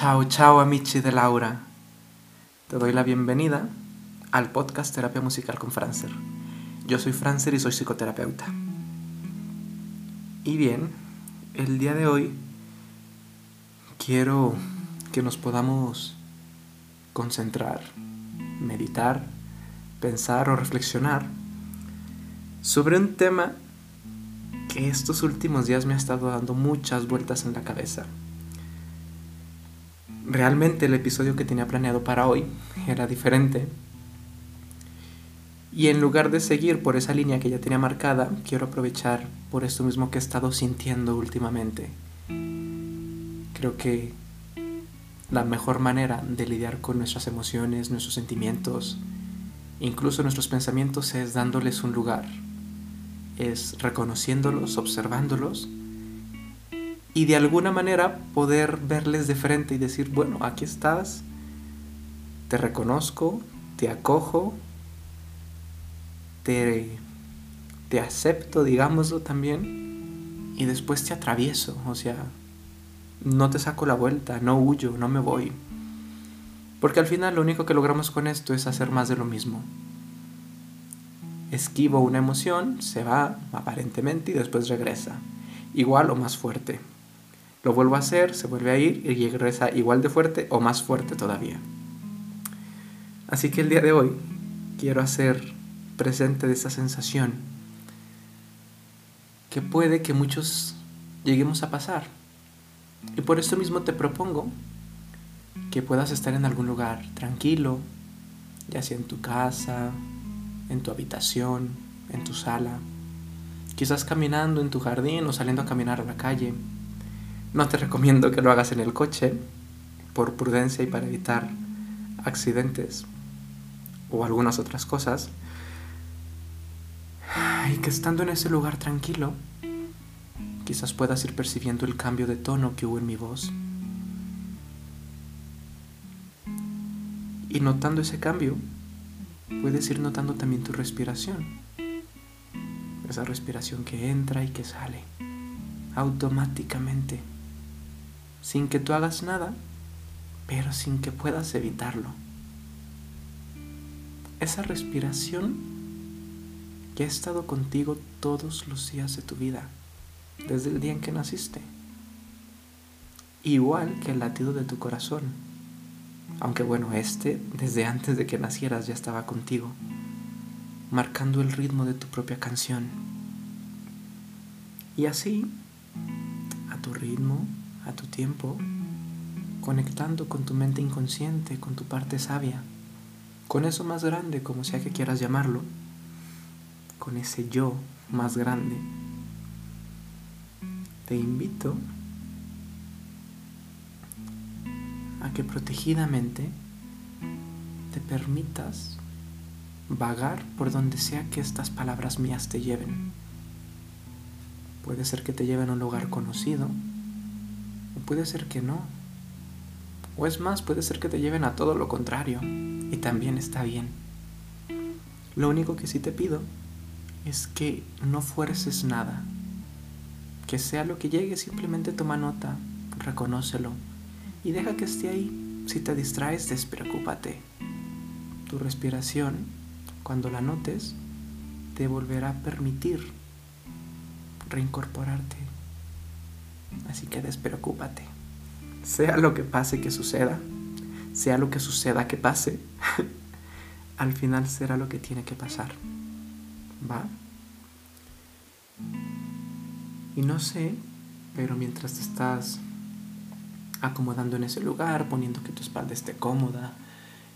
Chao, chao amici de Laura. Te doy la bienvenida al podcast Terapia Musical con Francer. Yo soy Francer y soy psicoterapeuta. Y bien, el día de hoy quiero que nos podamos concentrar, meditar, pensar o reflexionar sobre un tema que estos últimos días me ha estado dando muchas vueltas en la cabeza. Realmente el episodio que tenía planeado para hoy era diferente. Y en lugar de seguir por esa línea que ya tenía marcada, quiero aprovechar por esto mismo que he estado sintiendo últimamente. Creo que la mejor manera de lidiar con nuestras emociones, nuestros sentimientos, incluso nuestros pensamientos es dándoles un lugar, es reconociéndolos, observándolos y de alguna manera poder verles de frente y decir, bueno, aquí estás, te reconozco, te acojo, te, te acepto, digámoslo también, y después te atravieso, o sea, no te saco la vuelta, no huyo, no me voy. Porque al final lo único que logramos con esto es hacer más de lo mismo esquivo una emoción, se va aparentemente y después regresa, igual o más fuerte. Lo vuelvo a hacer, se vuelve a ir y regresa igual de fuerte o más fuerte todavía. Así que el día de hoy quiero hacer presente de esa sensación que puede que muchos lleguemos a pasar. Y por eso mismo te propongo que puedas estar en algún lugar tranquilo, ya sea en tu casa, en tu habitación, en tu sala, quizás caminando en tu jardín o saliendo a caminar a la calle. No te recomiendo que lo hagas en el coche, por prudencia y para evitar accidentes o algunas otras cosas. Y que estando en ese lugar tranquilo, quizás puedas ir percibiendo el cambio de tono que hubo en mi voz. Y notando ese cambio, puedes ir notando también tu respiración. Esa respiración que entra y que sale automáticamente, sin que tú hagas nada, pero sin que puedas evitarlo. Esa respiración que ha estado contigo todos los días de tu vida, desde el día en que naciste. Igual que el latido de tu corazón aunque bueno, este desde antes de que nacieras ya estaba contigo, marcando el ritmo de tu propia canción. Y así, a tu ritmo, a tu tiempo, conectando con tu mente inconsciente, con tu parte sabia, con eso más grande, como sea que quieras llamarlo, con ese yo más grande, te invito a que protegidamente te permitas vagar por donde sea que estas palabras mías te lleven. Puede ser que te lleven a un lugar conocido, o puede ser que no. O es más, puede ser que te lleven a todo lo contrario, y también está bien. Lo único que sí te pido es que no fuerces nada. Que sea lo que llegue, simplemente toma nota, reconócelo y deja que esté ahí. Si te distraes, despreocúpate. Tu respiración, cuando la notes, te volverá a permitir reincorporarte. Así que despreocúpate. Sea lo que pase que suceda, sea lo que suceda que pase, al final será lo que tiene que pasar. ¿Va? Y no sé, pero mientras te estás acomodando en ese lugar, poniendo que tu espalda esté cómoda,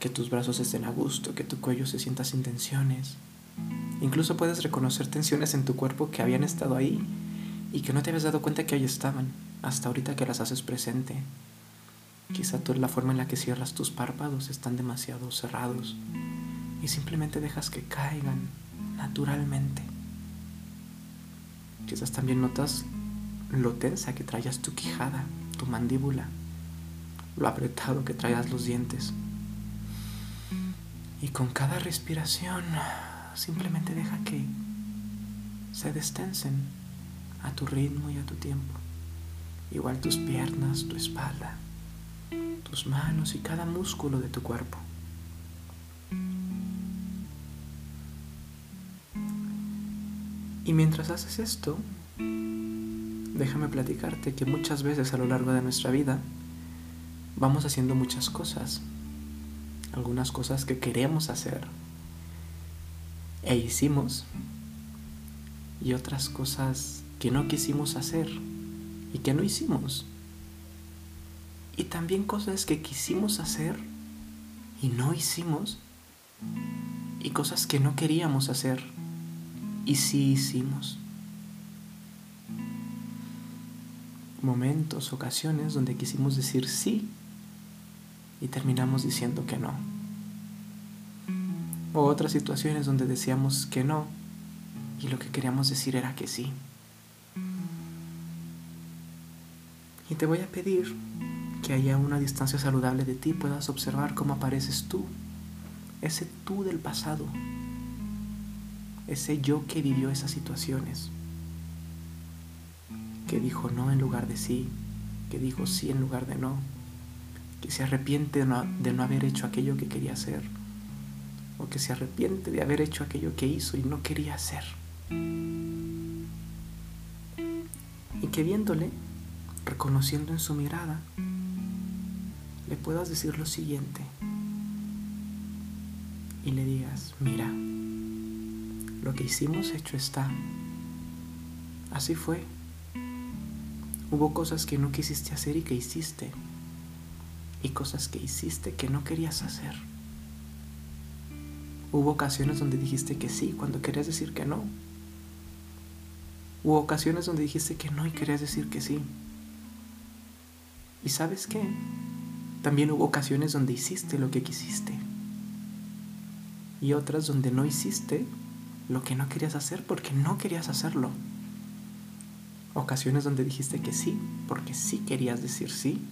que tus brazos estén a gusto, que tu cuello se sienta sin tensiones. Incluso puedes reconocer tensiones en tu cuerpo que habían estado ahí y que no te habías dado cuenta que ahí estaban, hasta ahorita que las haces presente. Quizá tú la forma en la que cierras tus párpados están demasiado cerrados y simplemente dejas que caigan naturalmente. Quizás también notas lo tensa que traías tu quijada tu mandíbula, lo apretado que traigas los dientes. Y con cada respiración simplemente deja que se destensen a tu ritmo y a tu tiempo. Igual tus piernas, tu espalda. tus manos y cada músculo de tu cuerpo. Y mientras haces esto, déjame platicarte que muchas veces a lo largo de nuestra vida vamos haciendo muchas cosas. Algunas cosas que queremos hacer e hicimos y otras cosas que no quisimos hacer y que no hicimos. Y también cosas que quisimos hacer y no hicimos y cosas que no queríamos hacer y sí hicimos. Momentos, ocasiones donde quisimos decir sí y terminamos diciendo que no. O otras situaciones donde decíamos que no y lo que queríamos decir era que sí. Y te voy a pedir que haya una distancia saludable de ti, puedas observar cómo apareces tú, ese tú del pasado, ese yo que vivió esas situaciones, que dijo no en lugar de sí, que dijo sí en lugar de no, que se arrepiente de no, de no haber hecho aquello que quería hacer, o que se arrepiente de haber hecho aquello que hizo y no quería hacer. Y que viéndole, reconociendo en su mirada, le puedas decir lo siguiente y le digas, mira, lo que hicimos hecho está. Así fue. Hubo cosas que no quisiste hacer y que hiciste. Y cosas que hiciste que no querías hacer. Hubo ocasiones donde dijiste que sí cuando querías decir que no. Hubo ocasiones donde dijiste que no y querías decir que sí. ¿Y sabes qué? También hubo ocasiones donde hiciste lo que quisiste. Y otras donde no hiciste lo que no querías hacer porque no querías hacerlo. Ocasiones donde dijiste que sí porque sí querías decir sí.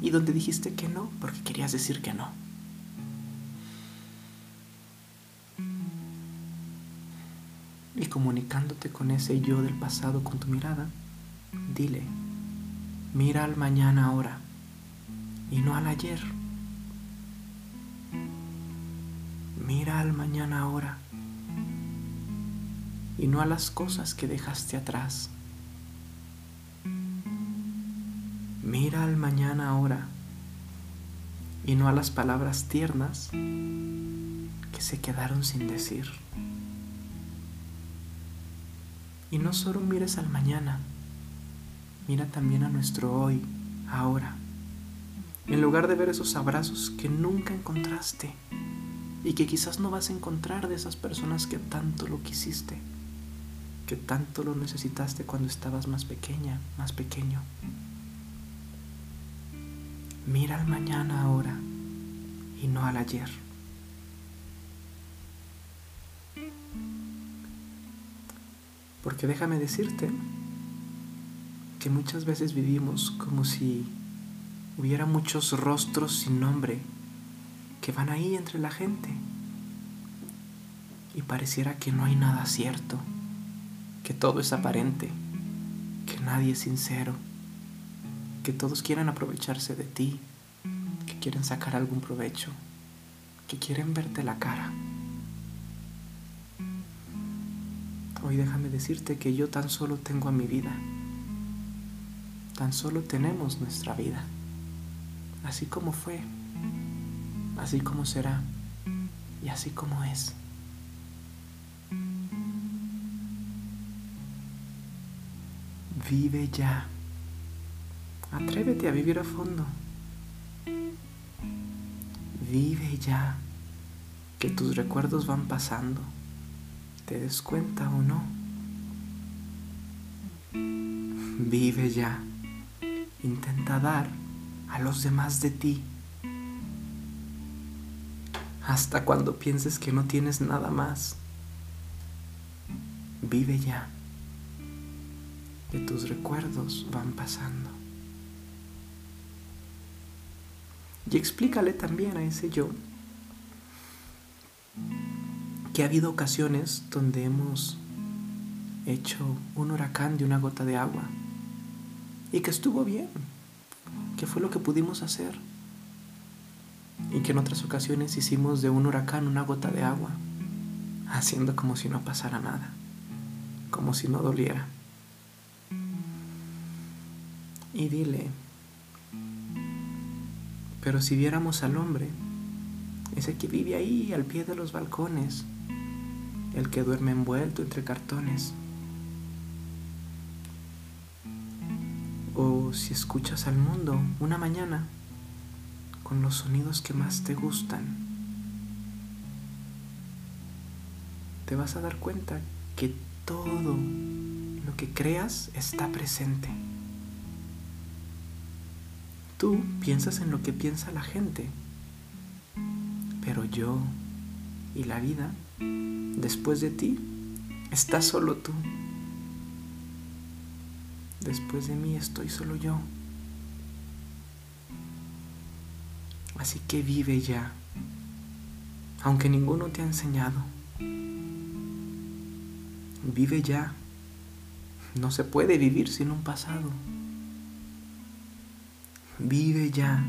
Y donde dijiste que no porque querías decir que no. Y comunicándote con ese yo del pasado con tu mirada, dile, mira al mañana ahora y no al ayer. Mira al mañana ahora y no a las cosas que dejaste atrás. Mira al mañana ahora y no a las palabras tiernas que se quedaron sin decir. Y no solo mires al mañana, mira también a nuestro hoy, ahora. En lugar de ver esos abrazos que nunca encontraste y que quizás no vas a encontrar de esas personas que tanto lo quisiste que tanto lo necesitaste cuando estabas más pequeña, más pequeño. Mira al mañana ahora y no al ayer. Porque déjame decirte que muchas veces vivimos como si hubiera muchos rostros sin nombre que van ahí entre la gente y pareciera que no hay nada cierto que todo es aparente, que nadie es sincero, que todos quieren aprovecharse de ti, que quieren sacar algún provecho, que quieren verte la cara. Hoy déjame decirte que yo tan solo tengo a mi vida, tan solo tenemos nuestra vida, así como fue, así como será y así como es. Vive ya. Atrévete a vivir a fondo. Vive ya. Que tus recuerdos van pasando. ¿Te des cuenta o no? Vive ya. Intenta dar a los demás de ti. Hasta cuando pienses que no tienes nada más. Vive ya que tus recuerdos van pasando. Y explícale también a ese yo que ha habido ocasiones donde hemos hecho un huracán de una gota de agua y que estuvo bien, que fue lo que pudimos hacer, y que en otras ocasiones hicimos de un huracán una gota de agua, haciendo como si no pasara nada, como si no doliera. Y dile, pero si viéramos al hombre, ese que vive ahí al pie de los balcones, el que duerme envuelto entre cartones, si escuchas al mundo una mañana con los sonidos que más te gustan, te vas a dar cuenta que todo lo que creas está presente. Tú piensas en lo que piensa la gente, pero yo y la vida, después de ti, estás solo tú. Después de mí estoy solo yo. Así que vive ya, aunque ninguno te ha enseñado. Vive ya. No se puede vivir sin un pasado. Vive ya.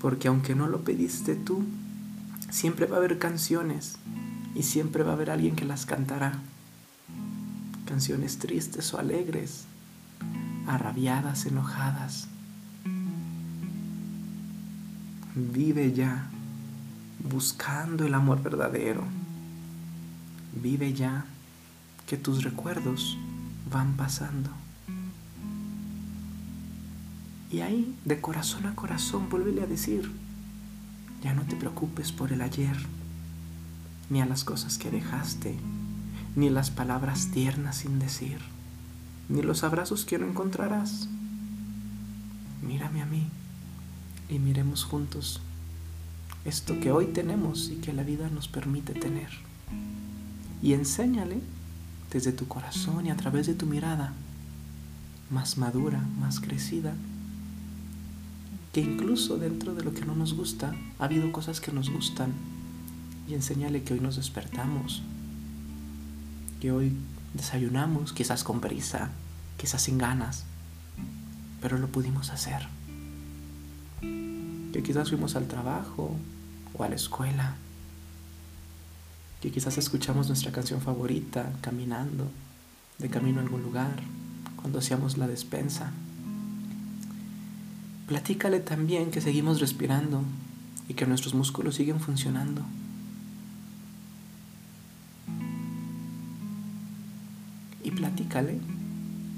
Porque aunque no lo pediste tú, siempre va a haber canciones y siempre va a haber alguien que las cantará. Canciones tristes o alegres, arrabiadas, enojadas. Vive ya buscando el amor verdadero. Vive ya que tus recuerdos van pasando. Y ahí, de corazón a corazón, vuélvele a decir, ya no te preocupes por el ayer, ni a las cosas que dejaste, ni las palabras tiernas sin decir, ni los abrazos que no encontrarás. Mírame a mí y miremos juntos esto que hoy tenemos y que la vida nos permite tener. Y enséñale desde tu corazón y a través de tu mirada, más madura, más crecida, que incluso dentro de lo que no nos gusta, ha habido cosas que nos gustan. Y enséñale que hoy nos despertamos, que hoy desayunamos, quizás con prisa, quizás sin ganas, pero lo pudimos hacer. Que quizás fuimos al trabajo o a la escuela, que quizás escuchamos nuestra canción favorita caminando, de camino a algún lugar, cuando hacíamos la despensa. Platícale también que seguimos respirando y que nuestros músculos siguen funcionando. Platícale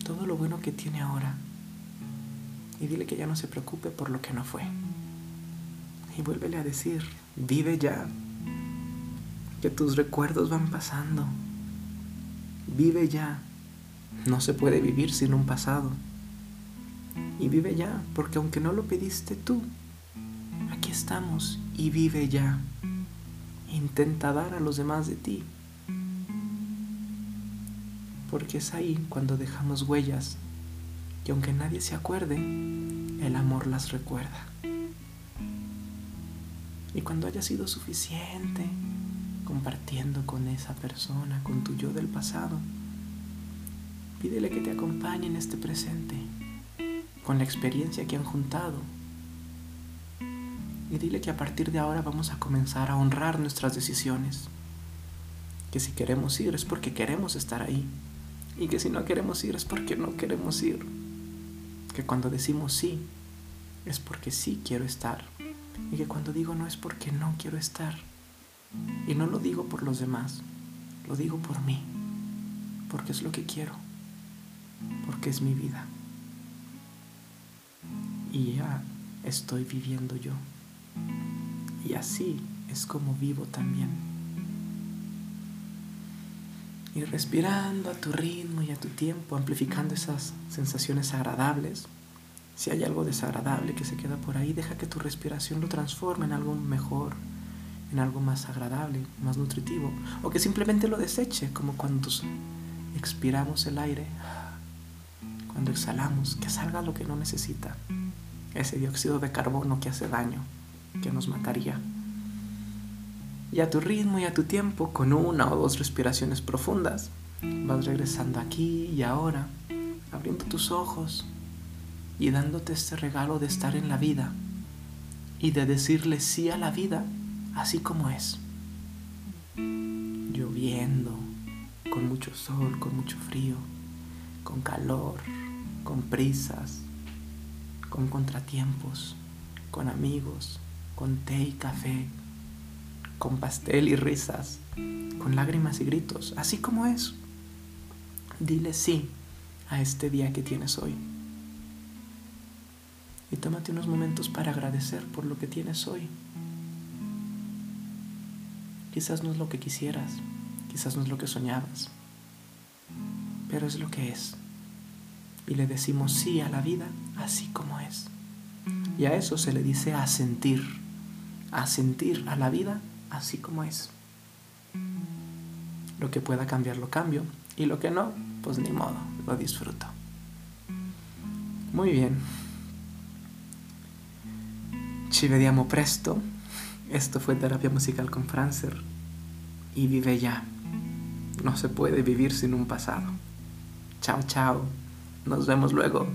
todo lo bueno que tiene ahora. Y dile que ya no se preocupe por lo que no fue. Y vuélvele a decir, vive ya. Que tus recuerdos van pasando. Vive ya. No se puede vivir sin un pasado y vive ya, porque aunque no lo pediste tú, aquí estamos y vive ya. Intenta dar a los demás de ti, porque es ahí cuando dejamos huellas que aunque nadie se acuerde, el amor las recuerda. Y cuando haya sido suficiente compartiendo con esa persona, con tu yo del pasado, pídele que te acompañe en este presente con la experiencia que han juntado. Y dile que a partir de ahora vamos a comenzar a honrar nuestras decisiones. Que si queremos ir es porque queremos estar ahí. Y que si no queremos ir es porque no queremos ir. Que cuando decimos sí es porque sí quiero estar. Y que cuando digo no es porque no quiero estar. Y no lo digo por los demás, lo digo por mí. Porque es lo que quiero. Porque es mi vida y ya estoy viviendo yo. Y así es como vivo también. Y respirando a tu ritmo y a tu tiempo, amplificando esas sensaciones agradables. Si hay algo desagradable que se queda por ahí, deja que tu respiración lo transforme en algo mejor, en algo más agradable, más nutritivo, o que simplemente lo deseche, como cuando expiramos el aire, cuando exhalamos, que salga lo que no necesita ese dióxido de carbono que hace daño, que nos mataría. Y a tu ritmo y a tu tiempo, con una o dos respiraciones profundas, vas regresando aquí y ahora, abriendo tus ojos y dándote este regalo de estar en la vida y de decirle sí a la vida así como es. Lloviendo, con mucho sol, con mucho frío, con calor, con prisas, con contratiempos, con amigos, con té y café, con pastel y risas, con lágrimas y gritos, así como es. Dile sí a este día que tienes hoy. Y tómate unos momentos para agradecer por lo que tienes hoy. Quizás no es lo que quisieras, quizás no es lo que soñabas, pero es lo que es. Y le decimos sí a la vida así como es. Y a eso se le dice asentir, asentir a la vida así como es. Lo que pueda cambiar lo cambio y lo que no, pues ni modo, lo disfruto. Muy bien. Ci vediamo presto. Esto fue terapia musical con Francer. Y vive ya. No se puede vivir sin un pasado. Chao, chao. Nos vemos luego.